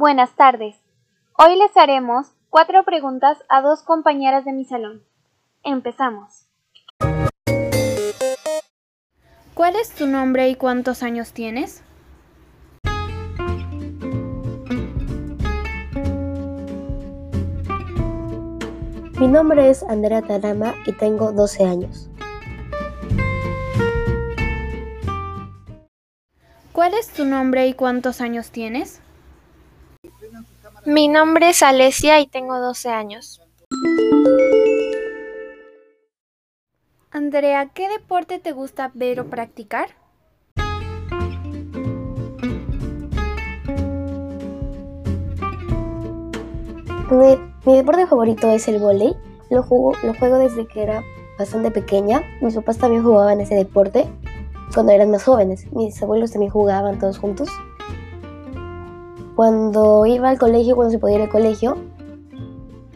Buenas tardes. Hoy les haremos cuatro preguntas a dos compañeras de mi salón. Empezamos. ¿Cuál es tu nombre y cuántos años tienes? Mi nombre es Andrea Tarama y tengo 12 años. ¿Cuál es tu nombre y cuántos años tienes? Mi nombre es Alesia y tengo 12 años. Andrea, ¿qué deporte te gusta ver o practicar? Mi, mi deporte favorito es el vóley. Lo juego, lo juego desde que era bastante pequeña. Mis papás también jugaban ese deporte cuando eran más jóvenes. Mis abuelos también jugaban todos juntos. Cuando iba al colegio, cuando se podía ir al colegio,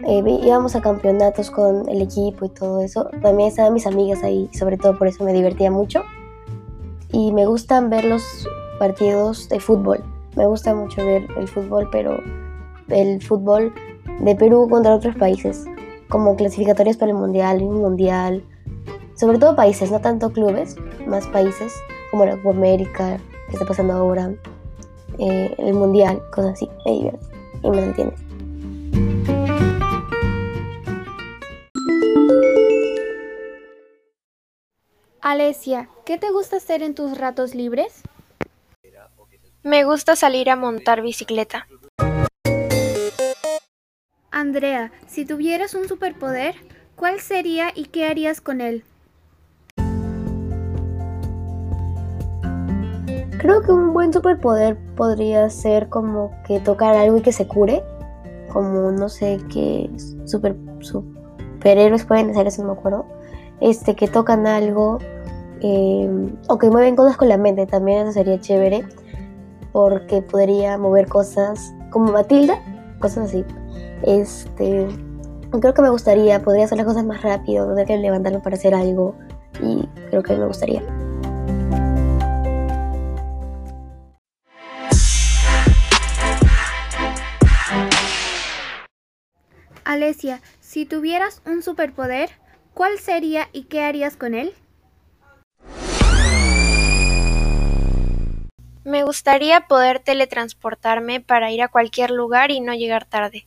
eh, íbamos a campeonatos con el equipo y todo eso. También estaban mis amigas ahí, sobre todo por eso me divertía mucho. Y me gustan ver los partidos de fútbol. Me gusta mucho ver el fútbol, pero el fútbol de Perú contra otros países, como clasificatorias para el mundial, un mundial, sobre todo países, no tanto clubes, más países, como la Copa América, que está pasando ahora, eh, el mundial, cosas así, me divierte y me entretiene. Alesia, ¿qué te gusta hacer en tus ratos libres? Me gusta salir a montar bicicleta. Andrea, si tuvieras un superpoder, ¿cuál sería y qué harías con él? Creo que un buen superpoder podría ser como que tocar algo y que se cure, como no sé qué super, superhéroes pueden hacer eso, no me acuerdo, este, que tocan algo eh, o que mueven cosas con la mente, también eso sería chévere, porque podría mover cosas como Matilda, cosas así. Este, creo que me gustaría, podría hacer las cosas más rápido, no tener que levantarme para hacer algo y creo que me gustaría. Alesia, si tuvieras un superpoder, ¿cuál sería y qué harías con él? Me gustaría poder teletransportarme para ir a cualquier lugar y no llegar tarde.